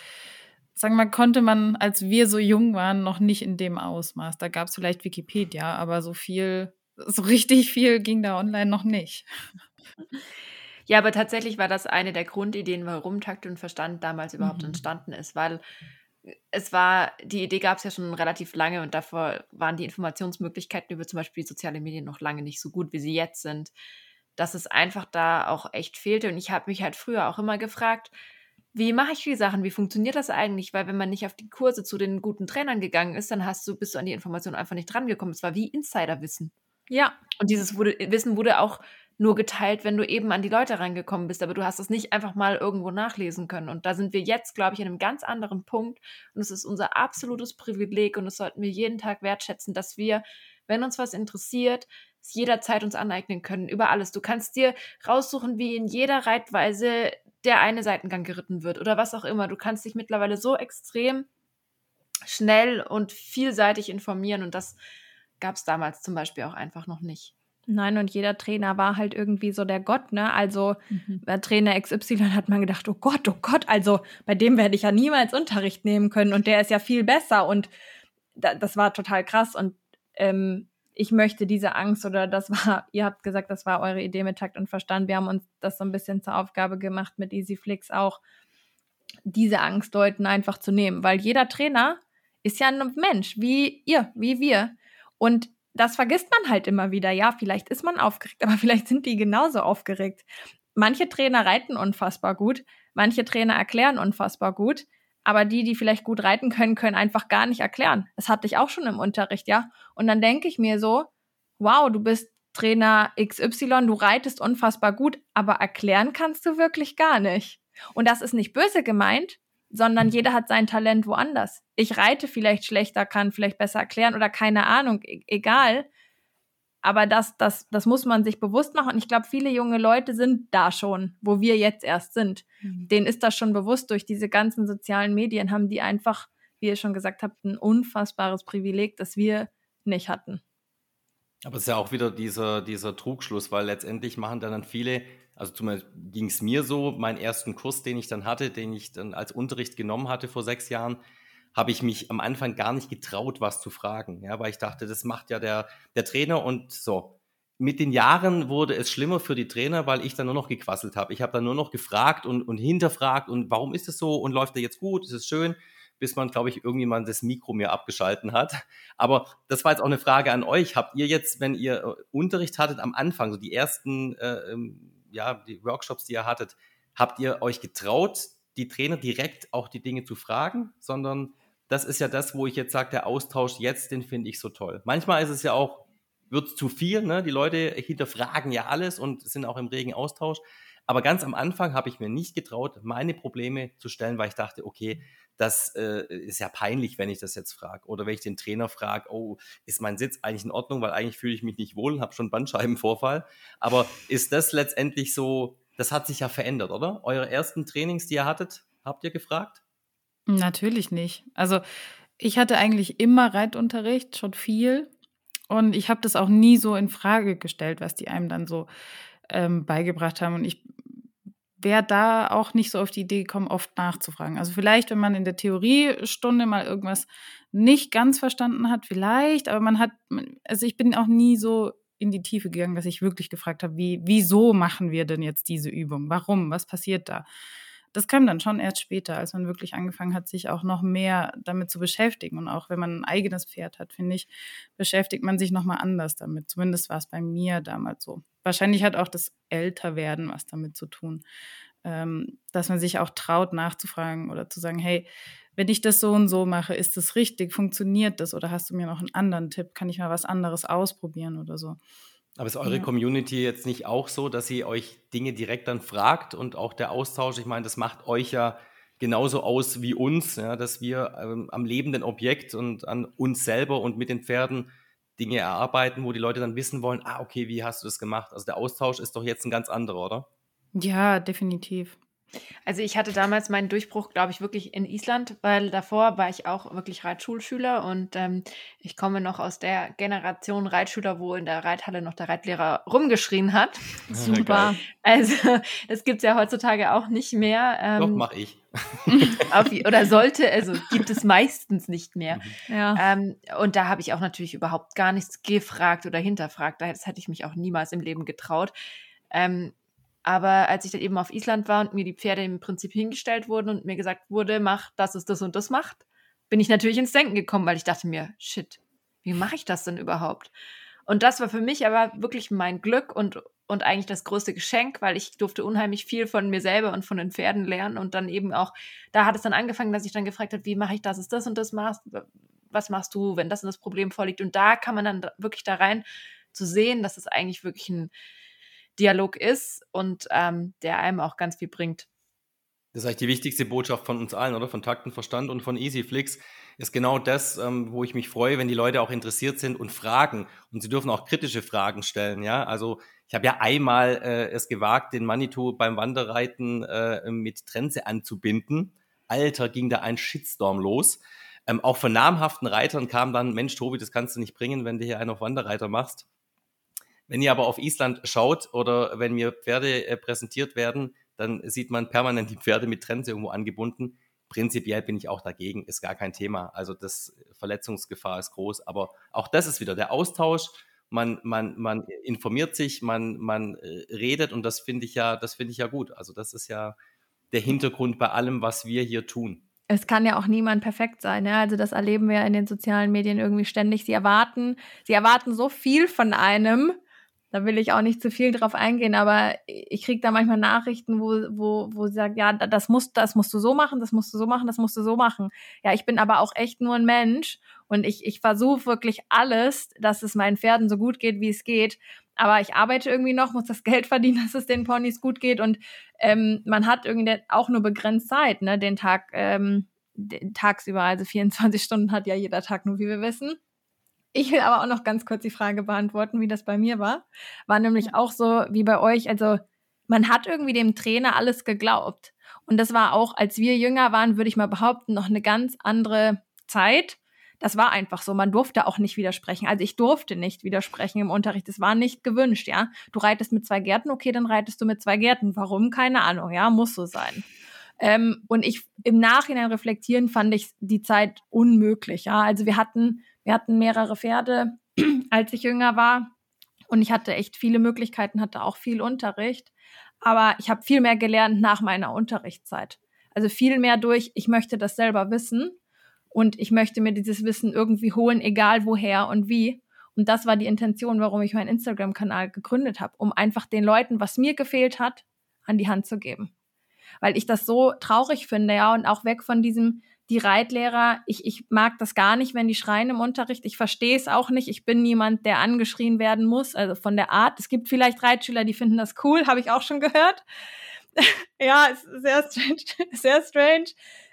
sagen wir mal, konnte man, als wir so jung waren, noch nicht in dem Ausmaß. Da gab es vielleicht Wikipedia, aber so viel, so richtig viel ging da online noch nicht. Ja, aber tatsächlich war das eine der Grundideen, warum Takt und Verstand damals überhaupt mhm. entstanden ist, weil es war, die Idee gab es ja schon relativ lange und davor waren die Informationsmöglichkeiten über zum Beispiel soziale Medien noch lange nicht so gut, wie sie jetzt sind, dass es einfach da auch echt fehlte. Und ich habe mich halt früher auch immer gefragt, wie mache ich die Sachen? Wie funktioniert das eigentlich? Weil wenn man nicht auf die Kurse zu den guten Trainern gegangen ist, dann hast du, bist du an die Information einfach nicht drangekommen. Es war wie Insiderwissen. Ja. Und dieses wurde, Wissen wurde auch nur geteilt, wenn du eben an die Leute reingekommen bist. Aber du hast es nicht einfach mal irgendwo nachlesen können. Und da sind wir jetzt, glaube ich, an einem ganz anderen Punkt. Und es ist unser absolutes Privileg und das sollten wir jeden Tag wertschätzen, dass wir, wenn uns was interessiert, es jederzeit uns aneignen können über alles. Du kannst dir raussuchen, wie in jeder Reitweise der eine Seitengang geritten wird oder was auch immer. Du kannst dich mittlerweile so extrem schnell und vielseitig informieren und das gab es damals zum Beispiel auch einfach noch nicht. Nein, und jeder Trainer war halt irgendwie so der Gott, ne? Also mhm. bei Trainer XY hat man gedacht, oh Gott, oh Gott, also bei dem werde ich ja niemals Unterricht nehmen können und der ist ja viel besser und da, das war total krass und ähm, ich möchte diese Angst oder das war, ihr habt gesagt, das war eure Idee mit Takt und Verstand. Wir haben uns das so ein bisschen zur Aufgabe gemacht mit EasyFlix auch, diese Angst Leuten einfach zu nehmen, weil jeder Trainer ist ja ein Mensch, wie ihr, wie wir. Und das vergisst man halt immer wieder. Ja, vielleicht ist man aufgeregt, aber vielleicht sind die genauso aufgeregt. Manche Trainer reiten unfassbar gut, manche Trainer erklären unfassbar gut, aber die, die vielleicht gut reiten können, können einfach gar nicht erklären. Das hatte ich auch schon im Unterricht, ja. Und dann denke ich mir so, wow, du bist Trainer XY, du reitest unfassbar gut, aber erklären kannst du wirklich gar nicht. Und das ist nicht böse gemeint, sondern mhm. jeder hat sein Talent woanders. Ich reite vielleicht schlechter, kann vielleicht besser erklären oder keine Ahnung, e egal. Aber das, das, das muss man sich bewusst machen. Und ich glaube, viele junge Leute sind da schon, wo wir jetzt erst sind. Mhm. Denen ist das schon bewusst. Durch diese ganzen sozialen Medien haben die einfach, wie ihr schon gesagt habt, ein unfassbares Privileg, das wir nicht hatten. Aber es ist ja auch wieder dieser, dieser Trugschluss, weil letztendlich machen dann viele also zumindest ging es mir so, meinen ersten Kurs, den ich dann hatte, den ich dann als Unterricht genommen hatte vor sechs Jahren, habe ich mich am Anfang gar nicht getraut, was zu fragen, ja, weil ich dachte, das macht ja der, der Trainer und so. Mit den Jahren wurde es schlimmer für die Trainer, weil ich dann nur noch gequasselt habe. Ich habe dann nur noch gefragt und, und hinterfragt und warum ist es so und läuft er jetzt gut, ist es schön, bis man, glaube ich, irgendjemand das Mikro mir abgeschalten hat. Aber das war jetzt auch eine Frage an euch. Habt ihr jetzt, wenn ihr äh, Unterricht hattet am Anfang, so die ersten äh, ähm, ja, die Workshops, die ihr hattet, habt ihr euch getraut, die Trainer direkt auch die Dinge zu fragen, sondern das ist ja das, wo ich jetzt sage, der Austausch jetzt, den finde ich so toll. Manchmal ist es ja auch, wird zu viel, ne? die Leute hinterfragen ja alles und sind auch im regen Austausch. Aber ganz am Anfang habe ich mir nicht getraut, meine Probleme zu stellen, weil ich dachte, okay, das äh, ist ja peinlich, wenn ich das jetzt frage. Oder wenn ich den Trainer frage, oh, ist mein Sitz eigentlich in Ordnung, weil eigentlich fühle ich mich nicht wohl und habe schon Bandscheibenvorfall. Aber ist das letztendlich so, das hat sich ja verändert, oder? Eure ersten Trainings, die ihr hattet, habt ihr gefragt? Natürlich nicht. Also ich hatte eigentlich immer Reitunterricht, schon viel. Und ich habe das auch nie so in Frage gestellt, was die einem dann so ähm, beigebracht haben. Und ich wäre da auch nicht so auf die Idee gekommen, oft nachzufragen. Also vielleicht, wenn man in der Theoriestunde mal irgendwas nicht ganz verstanden hat, vielleicht, aber man hat, also ich bin auch nie so in die Tiefe gegangen, dass ich wirklich gefragt habe, wie, wieso machen wir denn jetzt diese Übung? Warum? Was passiert da? Das kam dann schon erst später, als man wirklich angefangen hat, sich auch noch mehr damit zu beschäftigen. Und auch wenn man ein eigenes Pferd hat, finde ich, beschäftigt man sich nochmal anders damit. Zumindest war es bei mir damals so. Wahrscheinlich hat auch das Älterwerden was damit zu tun. ähm, dass man sich auch traut, nachzufragen oder zu sagen, hey, wenn ich das so und so mache, ist das richtig? Funktioniert das? Oder hast du mir noch einen anderen Tipp? Kann ich mal was anderes ausprobieren oder so? Aber ist eure ja. Community jetzt nicht auch so, dass sie euch Dinge direkt dann fragt und auch der Austausch, ich meine, das macht euch ja genauso aus wie uns, ja, dass wir ähm, am lebenden Objekt und an uns selber und mit den Pferden Dinge erarbeiten, wo die Leute dann wissen wollen, ah, okay, wie hast du das gemacht? Also der Austausch ist doch jetzt ein ganz anderer, oder? Ja, definitiv. Also ich hatte damals meinen Durchbruch, glaube ich, wirklich in Island, weil davor war ich auch wirklich Reitschulschüler und ähm, ich komme noch aus der Generation Reitschüler, wo in der Reithalle noch der Reitlehrer rumgeschrien hat. Super. Also das gibt es ja heutzutage auch nicht mehr. Ähm, Doch, mach ich. auf, oder sollte, also gibt es meistens nicht mehr. Mhm. Ja. Ähm, und da habe ich auch natürlich überhaupt gar nichts gefragt oder hinterfragt. Das hätte ich mich auch niemals im Leben getraut. Ähm, aber als ich dann eben auf Island war und mir die Pferde im Prinzip hingestellt wurden und mir gesagt wurde, mach das ist das und das macht, bin ich natürlich ins Denken gekommen, weil ich dachte mir, shit, wie mache ich das denn überhaupt? Und das war für mich aber wirklich mein Glück und, und eigentlich das größte Geschenk, weil ich durfte unheimlich viel von mir selber und von den Pferden lernen. Und dann eben auch, da hat es dann angefangen, dass ich dann gefragt habe, wie mache ich das, ist das und das machst, was machst du, wenn das und das Problem vorliegt. Und da kann man dann wirklich da rein zu sehen, dass es eigentlich wirklich ein, Dialog ist und ähm, der einem auch ganz viel bringt. Das ist eigentlich die wichtigste Botschaft von uns allen, oder? Von Takt und und von EasyFlix ist genau das, ähm, wo ich mich freue, wenn die Leute auch interessiert sind und fragen. Und sie dürfen auch kritische Fragen stellen, ja. Also ich habe ja einmal äh, es gewagt, den Manitou beim Wanderreiten äh, mit Trense anzubinden. Alter, ging da ein Shitstorm los. Ähm, auch von namhaften Reitern kam dann, Mensch, Tobi, das kannst du nicht bringen, wenn du hier einen auf Wanderreiter machst. Wenn ihr aber auf Island schaut oder wenn mir Pferde äh, präsentiert werden, dann sieht man permanent die Pferde mit Trense irgendwo angebunden. Prinzipiell bin ich auch dagegen, ist gar kein Thema. Also das Verletzungsgefahr ist groß, aber auch das ist wieder der Austausch. Man, man, man informiert sich, man, man äh, redet und das finde ich ja, das finde ich ja gut. Also das ist ja der Hintergrund bei allem, was wir hier tun es kann ja auch niemand perfekt sein. Ja? Also das erleben wir in den sozialen Medien irgendwie ständig. Sie erwarten, sie erwarten so viel von einem da will ich auch nicht zu viel drauf eingehen, aber ich kriege da manchmal Nachrichten, wo, wo, wo sie sagt, ja, das musst, das musst du so machen, das musst du so machen, das musst du so machen. Ja, ich bin aber auch echt nur ein Mensch und ich, ich versuche wirklich alles, dass es meinen Pferden so gut geht, wie es geht. Aber ich arbeite irgendwie noch, muss das Geld verdienen, dass es den Ponys gut geht und ähm, man hat irgendwie auch nur begrenzt Zeit, ne, den Tag, ähm, tagsüber, also 24 Stunden hat ja jeder Tag nur, wie wir wissen. Ich will aber auch noch ganz kurz die Frage beantworten, wie das bei mir war. War nämlich auch so wie bei euch. Also man hat irgendwie dem Trainer alles geglaubt. Und das war auch, als wir jünger waren, würde ich mal behaupten, noch eine ganz andere Zeit. Das war einfach so. Man durfte auch nicht widersprechen. Also ich durfte nicht widersprechen im Unterricht. Das war nicht gewünscht, ja. Du reitest mit zwei Gärten, okay, dann reitest du mit zwei Gärten. Warum? Keine Ahnung, ja, muss so sein. Ähm, und ich im Nachhinein reflektieren fand ich die Zeit unmöglich, ja. Also wir hatten wir hatten mehrere Pferde, als ich jünger war. Und ich hatte echt viele Möglichkeiten, hatte auch viel Unterricht. Aber ich habe viel mehr gelernt nach meiner Unterrichtszeit. Also viel mehr durch, ich möchte das selber wissen und ich möchte mir dieses Wissen irgendwie holen, egal woher und wie. Und das war die Intention, warum ich meinen Instagram-Kanal gegründet habe, um einfach den Leuten, was mir gefehlt hat, an die Hand zu geben. Weil ich das so traurig finde, ja, und auch weg von diesem, die Reitlehrer, ich, ich mag das gar nicht, wenn die schreien im Unterricht. Ich verstehe es auch nicht. Ich bin niemand, der angeschrien werden muss, also von der Art. Es gibt vielleicht Reitschüler, die finden das cool, habe ich auch schon gehört. ja, ist sehr strange, sehr strange.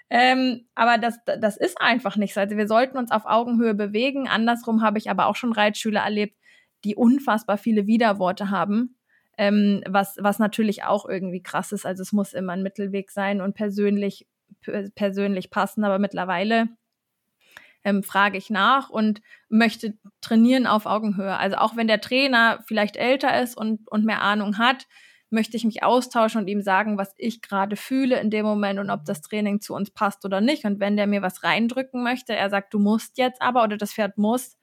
Ähm, aber das, das ist einfach nicht so. Also wir sollten uns auf Augenhöhe bewegen. Andersrum habe ich aber auch schon Reitschüler erlebt, die unfassbar viele Widerworte haben. Ähm, was, was natürlich auch irgendwie krass ist. Also es muss immer ein Mittelweg sein und persönlich persönlich passen, aber mittlerweile ähm, frage ich nach und möchte trainieren auf Augenhöhe. Also auch wenn der Trainer vielleicht älter ist und, und mehr Ahnung hat, möchte ich mich austauschen und ihm sagen, was ich gerade fühle in dem Moment und ob das Training zu uns passt oder nicht. Und wenn der mir was reindrücken möchte, er sagt, du musst jetzt aber oder das Pferd muss,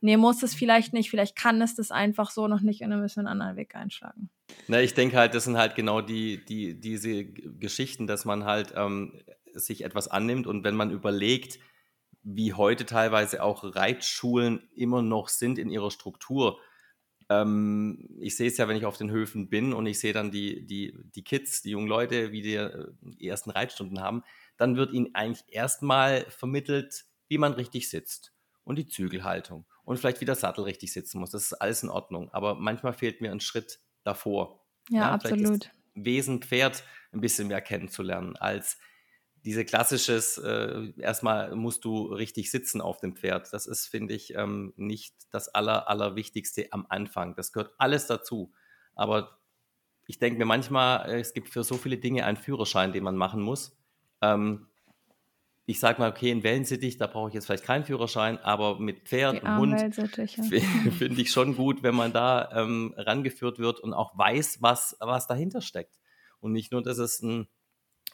nee, muss es vielleicht nicht, vielleicht kann es das einfach so noch nicht und dann müssen wir einen anderen Weg einschlagen. Na, ich denke halt, das sind halt genau die, die, diese Geschichten, dass man halt ähm, sich etwas annimmt und wenn man überlegt, wie heute teilweise auch Reitschulen immer noch sind in ihrer Struktur, ähm, ich sehe es ja, wenn ich auf den Höfen bin und ich sehe dann die, die, die Kids, die jungen Leute, wie die, äh, die ersten Reitstunden haben, dann wird ihnen eigentlich erstmal vermittelt, wie man richtig sitzt und die Zügelhaltung und vielleicht wie der Sattel richtig sitzen muss. Das ist alles in Ordnung. Aber manchmal fehlt mir ein Schritt davor. Ja, ja absolut. Wesen Pferd ein bisschen mehr kennenzulernen als diese klassisches, äh, erstmal musst du richtig sitzen auf dem Pferd. Das ist, finde ich, ähm, nicht das Aller, Allerwichtigste am Anfang. Das gehört alles dazu. Aber ich denke mir manchmal, äh, es gibt für so viele Dinge einen Führerschein, den man machen muss. Ähm, ich sage mal, okay, in Wellensittich, da brauche ich jetzt vielleicht keinen Führerschein, aber mit Pferd und Hund finde ich schon gut, wenn man da ähm, rangeführt wird und auch weiß, was, was dahinter steckt. Und nicht nur, dass es ein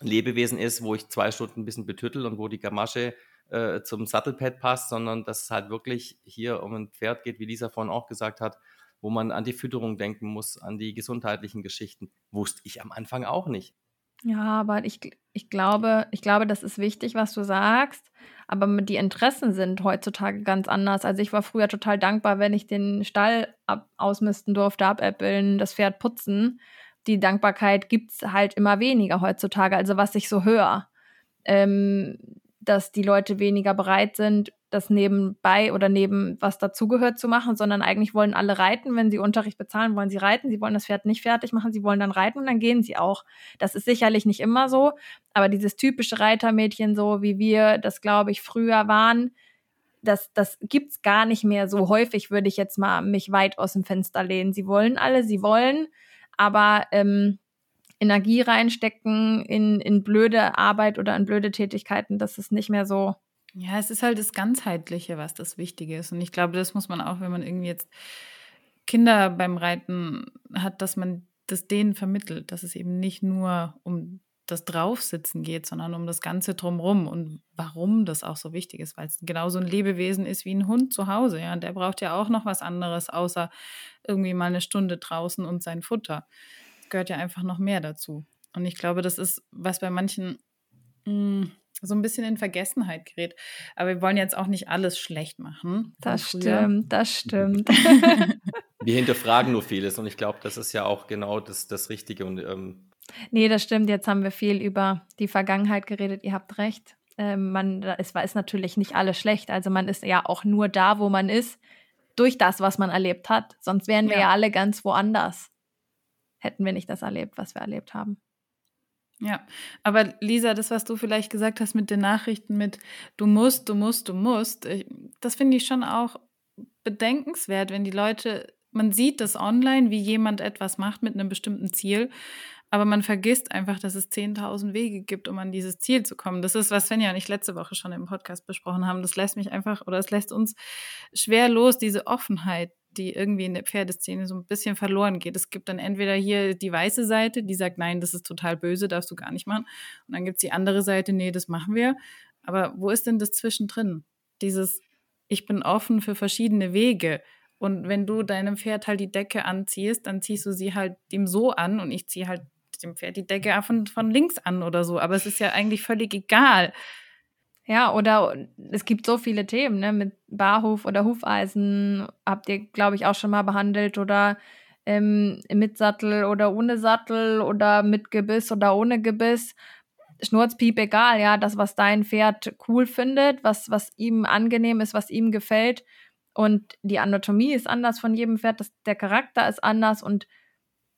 Lebewesen ist, wo ich zwei Stunden ein bisschen betüttel und wo die Gamasche äh, zum Sattelpad passt, sondern dass es halt wirklich hier um ein Pferd geht, wie Lisa vorhin auch gesagt hat, wo man an die Fütterung denken muss, an die gesundheitlichen Geschichten. Wusste ich am Anfang auch nicht. Ja, aber ich, ich, glaube, ich glaube, das ist wichtig, was du sagst. Aber die Interessen sind heutzutage ganz anders. Also ich war früher total dankbar, wenn ich den Stall ab, ausmisten durfte, abäppeln, das Pferd putzen die Dankbarkeit gibt es halt immer weniger heutzutage. Also was ich so höre, ähm, dass die Leute weniger bereit sind, das nebenbei oder neben was dazugehört zu machen, sondern eigentlich wollen alle reiten. Wenn sie Unterricht bezahlen, wollen sie reiten. Sie wollen das Pferd nicht fertig machen, sie wollen dann reiten und dann gehen sie auch. Das ist sicherlich nicht immer so, aber dieses typische Reitermädchen, so wie wir das, glaube ich, früher waren, das, das gibt es gar nicht mehr so häufig, würde ich jetzt mal mich weit aus dem Fenster lehnen. Sie wollen alle, sie wollen, aber ähm, Energie reinstecken in, in blöde Arbeit oder in blöde Tätigkeiten, das ist nicht mehr so. Ja, es ist halt das Ganzheitliche, was das Wichtige ist. Und ich glaube, das muss man auch, wenn man irgendwie jetzt Kinder beim Reiten hat, dass man das denen vermittelt, dass es eben nicht nur um das Draufsitzen geht, sondern um das Ganze drumrum und warum das auch so wichtig ist, weil es genauso ein Lebewesen ist wie ein Hund zu Hause. Ja, und der braucht ja auch noch was anderes, außer irgendwie mal eine Stunde draußen und sein Futter. Es gehört ja einfach noch mehr dazu. Und ich glaube, das ist, was bei manchen mh, hm, so ein bisschen in Vergessenheit gerät. Aber wir wollen jetzt auch nicht alles schlecht machen. Das stimmt, das stimmt. wir hinterfragen nur vieles und ich glaube, das ist ja auch genau das, das Richtige. Und ähm, Nee, das stimmt. Jetzt haben wir viel über die Vergangenheit geredet. Ihr habt recht. Ähm, man, es war ist natürlich nicht alles schlecht. Also man ist ja auch nur da, wo man ist, durch das, was man erlebt hat. Sonst wären wir ja, ja alle ganz woanders. Hätten wir nicht das erlebt, was wir erlebt haben. Ja, aber Lisa, das, was du vielleicht gesagt hast mit den Nachrichten mit du musst, du musst, du musst, das finde ich schon auch bedenkenswert, wenn die Leute, man sieht das online, wie jemand etwas macht mit einem bestimmten Ziel aber man vergisst einfach, dass es 10.000 Wege gibt, um an dieses Ziel zu kommen. Das ist, was Svenja und ich letzte Woche schon im Podcast besprochen haben. Das lässt mich einfach, oder es lässt uns schwer los, diese Offenheit, die irgendwie in der Pferdeszene so ein bisschen verloren geht. Es gibt dann entweder hier die weiße Seite, die sagt, nein, das ist total böse, darfst du gar nicht machen. Und dann gibt es die andere Seite, nee, das machen wir. Aber wo ist denn das zwischendrin? Dieses, ich bin offen für verschiedene Wege. Und wenn du deinem Pferd halt die Decke anziehst, dann ziehst du sie halt dem so an und ich ziehe halt dem Pferd die Decke von, von links an oder so. Aber es ist ja eigentlich völlig egal. Ja, oder es gibt so viele Themen, ne, mit Barhof oder Hufeisen habt ihr, glaube ich, auch schon mal behandelt oder ähm, mit Sattel oder ohne Sattel oder mit Gebiss oder ohne Gebiss. Schnurzpiep egal, ja, das, was dein Pferd cool findet, was, was ihm angenehm ist, was ihm gefällt. Und die Anatomie ist anders von jedem Pferd, das, der Charakter ist anders und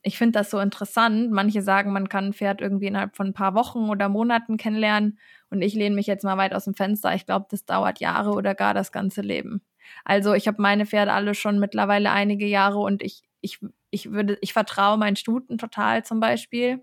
ich finde das so interessant. Manche sagen, man kann ein Pferd irgendwie innerhalb von ein paar Wochen oder Monaten kennenlernen. Und ich lehne mich jetzt mal weit aus dem Fenster. Ich glaube, das dauert Jahre oder gar das ganze Leben. Also ich habe meine Pferde alle schon mittlerweile einige Jahre und ich, ich, ich würde, ich vertraue meinen Stuten total zum Beispiel.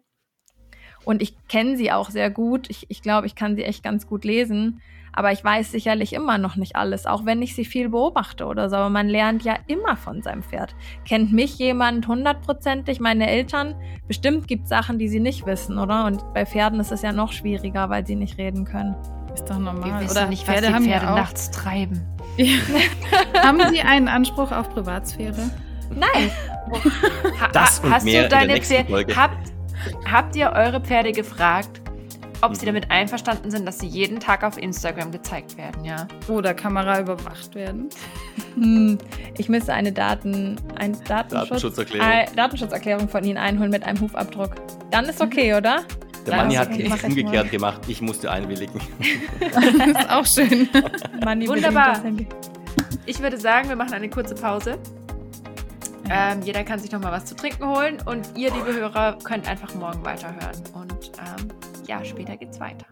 Und ich kenne sie auch sehr gut. Ich, ich glaube, ich kann sie echt ganz gut lesen. Aber ich weiß sicherlich immer noch nicht alles, auch wenn ich sie viel beobachte oder so. Aber man lernt ja immer von seinem Pferd. Kennt mich jemand hundertprozentig, meine Eltern? Bestimmt gibt es Sachen, die sie nicht wissen, oder? Und bei Pferden ist es ja noch schwieriger, weil sie nicht reden können. Ist doch normal. Wir wissen oder nicht, Pferde was die Pferde haben nachts treiben. Ja. haben Sie einen Anspruch auf Privatsphäre? Nein. das und Hast mehr du deine in der Pferde, habt, habt ihr eure Pferde gefragt, ob Mhm. sie damit einverstanden sind, dass sie jeden Tag auf Instagram gezeigt werden, ja. Oder Kamera überwacht werden. Hm, ich müsste eine Daten, ein Datenschutz, Datenschutzerklärung. Äh, Datenschutzerklärung von Ihnen einholen mit einem Hufabdruck. Dann ist okay, oder? Der Manni hat okay. es umgekehrt gemacht. Ich musste einwilligen. Das ist auch schön. Manni Wunderbar. Ich würde sagen, wir machen eine kurze Pause. Ähm, jeder kann sich noch mal was zu trinken holen und ihr, liebe Hörer, könnt einfach morgen weiterhören. Und ähm, Jahr später geht's weiter.